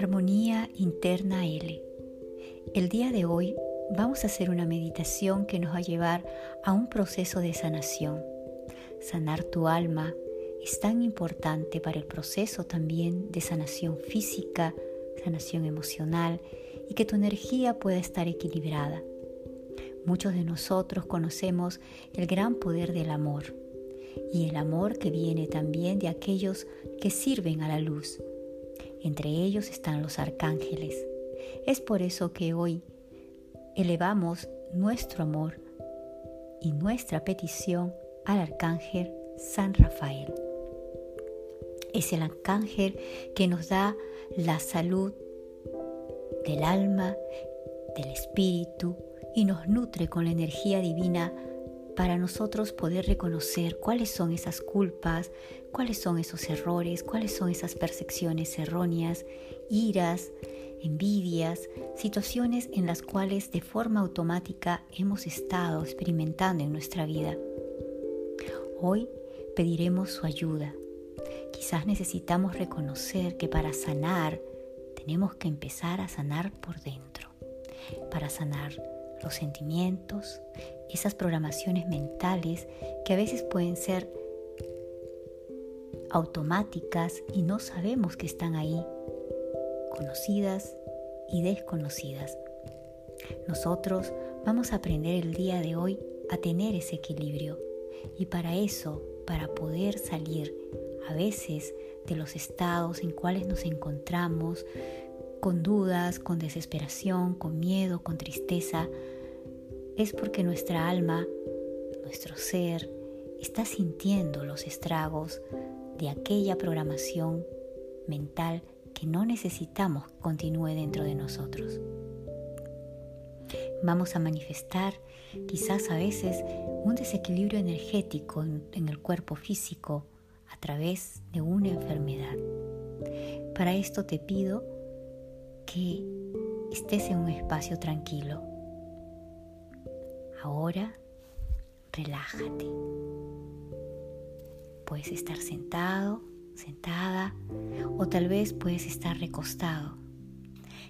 Armonía Interna L. El día de hoy vamos a hacer una meditación que nos va a llevar a un proceso de sanación. Sanar tu alma es tan importante para el proceso también de sanación física, sanación emocional y que tu energía pueda estar equilibrada. Muchos de nosotros conocemos el gran poder del amor y el amor que viene también de aquellos que sirven a la luz. Entre ellos están los arcángeles. Es por eso que hoy elevamos nuestro amor y nuestra petición al arcángel San Rafael. Es el arcángel que nos da la salud del alma, del espíritu y nos nutre con la energía divina para nosotros poder reconocer cuáles son esas culpas, cuáles son esos errores, cuáles son esas percepciones erróneas, iras, envidias, situaciones en las cuales de forma automática hemos estado experimentando en nuestra vida. Hoy pediremos su ayuda. Quizás necesitamos reconocer que para sanar tenemos que empezar a sanar por dentro, para sanar los sentimientos, esas programaciones mentales que a veces pueden ser automáticas y no sabemos que están ahí, conocidas y desconocidas. Nosotros vamos a aprender el día de hoy a tener ese equilibrio y para eso, para poder salir a veces de los estados en cuales nos encontramos, con dudas, con desesperación, con miedo, con tristeza, es porque nuestra alma, nuestro ser, está sintiendo los estragos de aquella programación mental que no necesitamos continúe dentro de nosotros. Vamos a manifestar quizás a veces un desequilibrio energético en, el cuerpo físico a través de una enfermedad. Para esto te pido que estés en un espacio tranquilo. Ahora relájate. Puedes estar sentado, sentada o tal vez puedes estar recostado.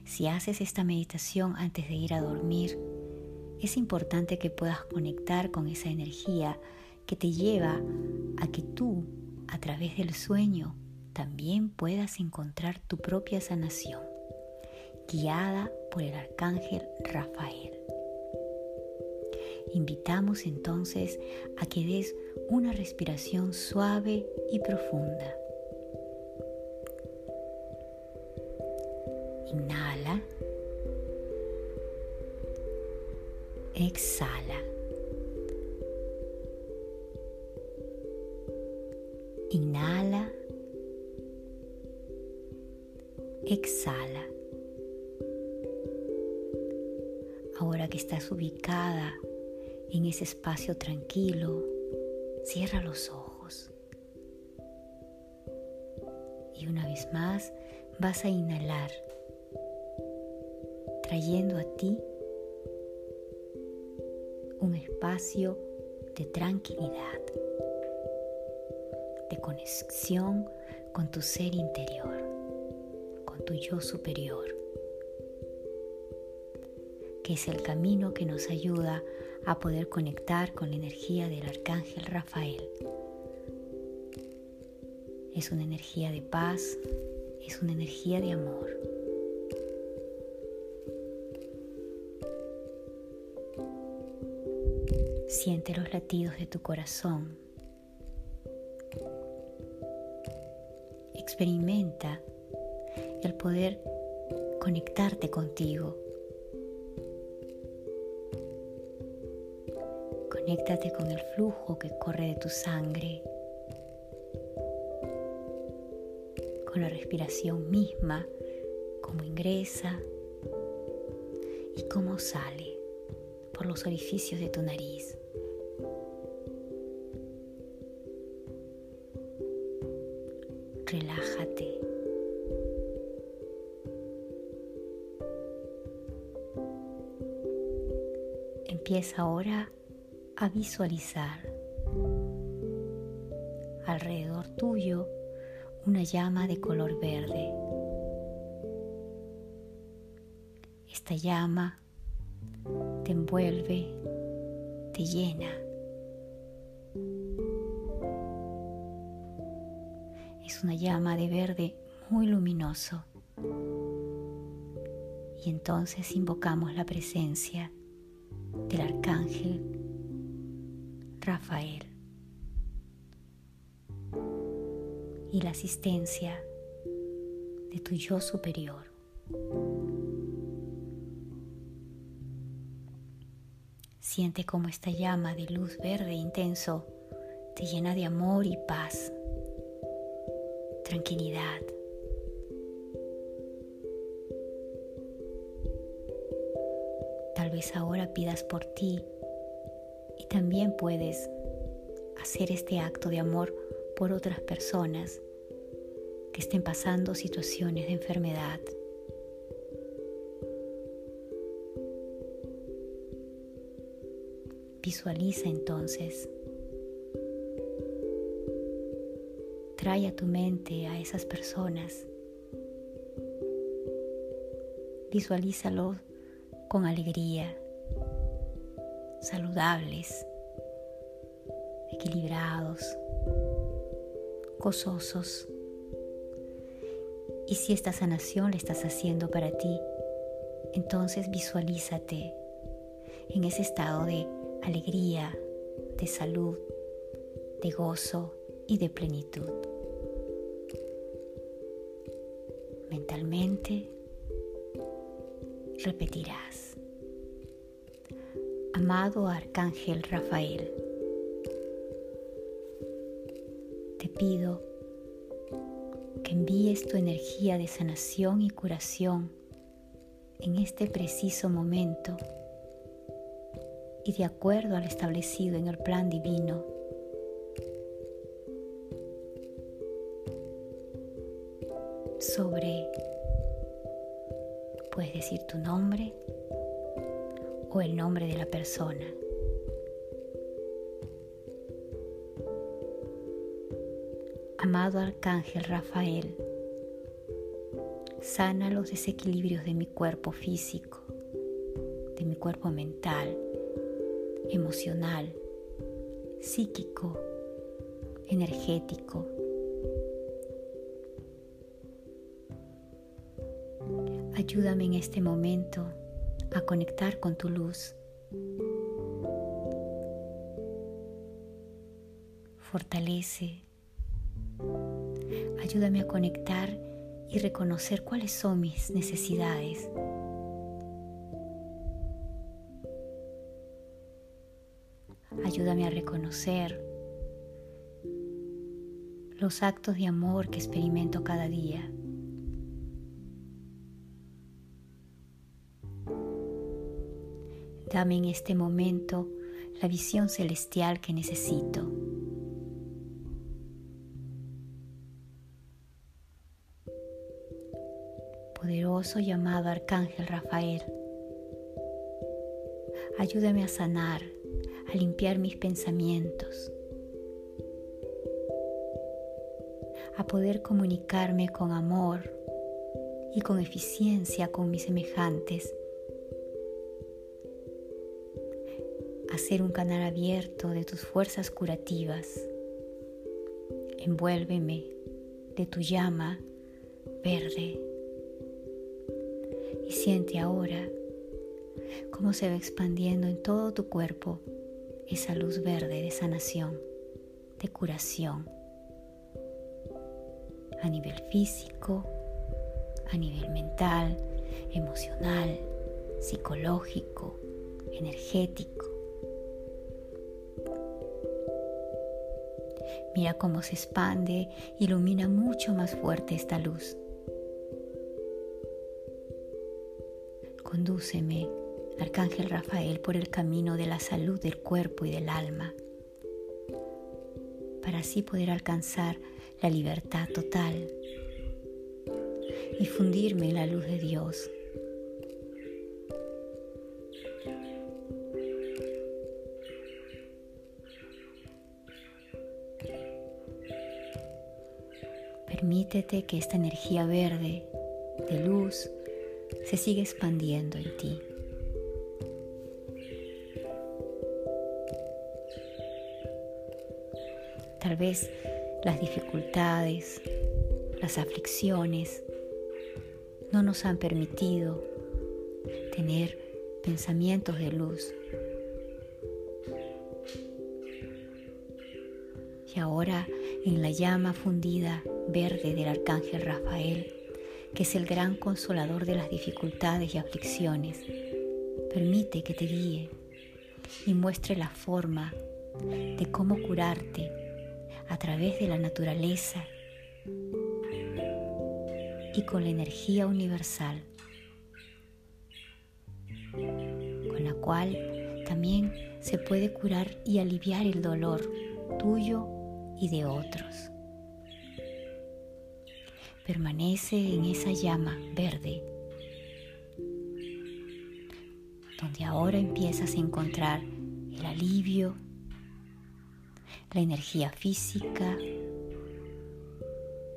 Si haces esta meditación antes de ir a dormir, es importante que puedas conectar con esa energía que te lleva a que tú, a través del sueño, también puedas encontrar tu propia sanación guiada por el arcángel Rafael. Invitamos entonces a que des una respiración suave y profunda. Inhala. Exhala. Inhala. Exhala. Ahora que estás ubicada en ese espacio tranquilo, cierra los ojos. Y una vez más vas a inhalar, trayendo a ti un espacio de tranquilidad, de conexión con tu ser interior, con tu yo superior es el camino que nos ayuda a poder conectar con la energía del arcángel Rafael. Es una energía de paz, es una energía de amor. Siente los latidos de tu corazón. Experimenta el poder conectarte contigo Conéctate con el flujo que corre de tu sangre, con la respiración misma, cómo ingresa y cómo sale por los orificios de tu nariz. Relájate. Empieza ahora a visualizar alrededor tuyo una llama de color verde. esta llama te envuelve, te llena. Es una llama de verde muy luminoso. Y entonces invocamos la presencia del arcángel Rafael y la asistencia de tu yo superior. Siente como esta llama de luz verde intenso te llena de amor y paz, tranquilidad. Tal vez ahora pidas por ti también puedes hacer este acto de amor por otras personas que estén pasando situaciones de enfermedad. Visualiza entonces. Trae a tu mente a esas personas. Visualízalo con alegría, saludables, equilibrados, gozosos. Y si esta sanación la estás haciendo para ti, entonces visualízate en ese estado de alegría, de salud, de gozo y de plenitud. Mentalmente repetirás, amado Arcángel Rafael, te pido que envíes tu energía de sanación y curación en este preciso momento y de acuerdo al establecido en el plan divino. Sobre, puedes decir tu nombre o el nombre de la persona. Amado Arcángel Rafael, sana los desequilibrios de mi cuerpo físico, de mi cuerpo mental, emocional, psíquico, energético. Ayúdame en este momento a conectar con tu luz. Fortalece. Ayúdame a conectar y reconocer cuáles son mis necesidades Ayúdame a reconocer los actos de amor que experimento cada día. Dame en este momento la visión celestial que necesito. Poderoso llamado Arcángel Rafael, ayúdame a sanar a limpiar mis pensamientos, a poder comunicarme con amor y con eficiencia con mis semejantes, ser un canal abierto de tus fuerzas curativas. Envuélveme de tu llama verde y siente ahora cómo se va expandiendo en todo tu cuerpo esa luz verde de sanación, de curación, a nivel físico, a nivel mental, emocional, psicológico, energético. Mira cómo se expande, ilumina mucho más fuerte esta luz. Condúceme Arcángel Rafael por el camino de la salud del cuerpo y del alma, para así poder alcanzar la libertad total y fundirme en la luz de Dios. Permítete que esta energía verde de luz se sigue expandiendo en ti. Tal vez las dificultades, las aflicciones no nos han permitido tener pensamientos de luz. Y ahora en la llama fundida verde del arcángel Rafael, que es el gran consolador de las dificultades y aflicciones, permite que te guíe y muestre la forma de cómo curarte a través de la naturaleza y con la energía universal, con la cual también se puede curar y aliviar el dolor tuyo y de otros. Permanece en esa llama verde, donde ahora empiezas a encontrar el alivio, la energía física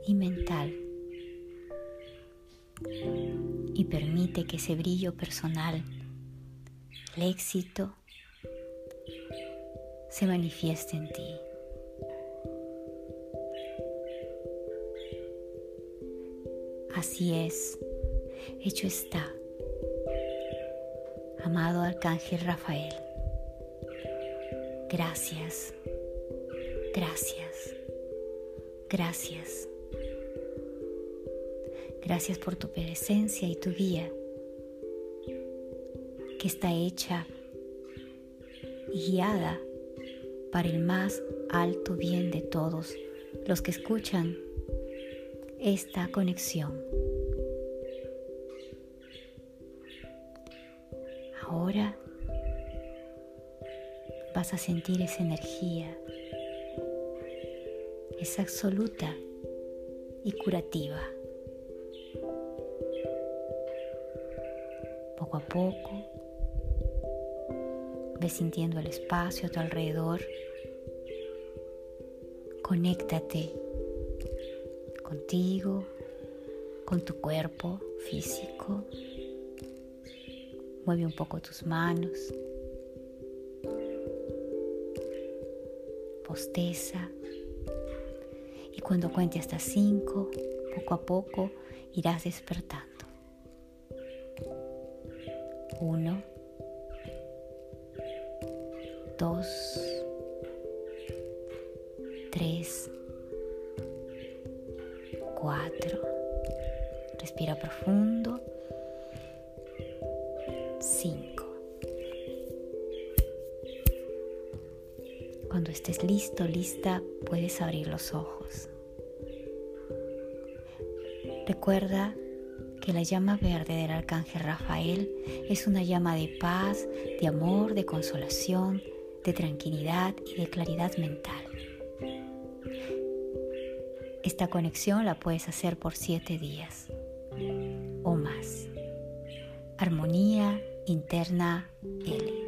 y mental y permite que ese brillo personal, el éxito, se manifieste en ti. Así es, hecho está. Amado Arcángel Rafael, gracias Gracias, gracias. Gracias por tu presencia y tu guía, que está hecha y guiada para el más alto bien de todos los que escuchan esta conexión. Ahora vas a sentir esa energía es absoluta y curativa. Poco a poco, ve sintiendo el espacio a tu alrededor. Conéctate contigo, con tu cuerpo físico. Mueve un poco tus manos. Posteza. Y cuando cuente hasta cinco, poco a poco irás despertando. Uno, dos, Respira profundo. Cinco. Cuando estés listo, lista, puedes abrir los ojos. Recuerda que la llama verde del arcángel Rafael es una llama de paz, de amor, de consolación, de tranquilidad y de claridad mental. Esta conexión la puedes hacer por siete días o más. Armonía interna L.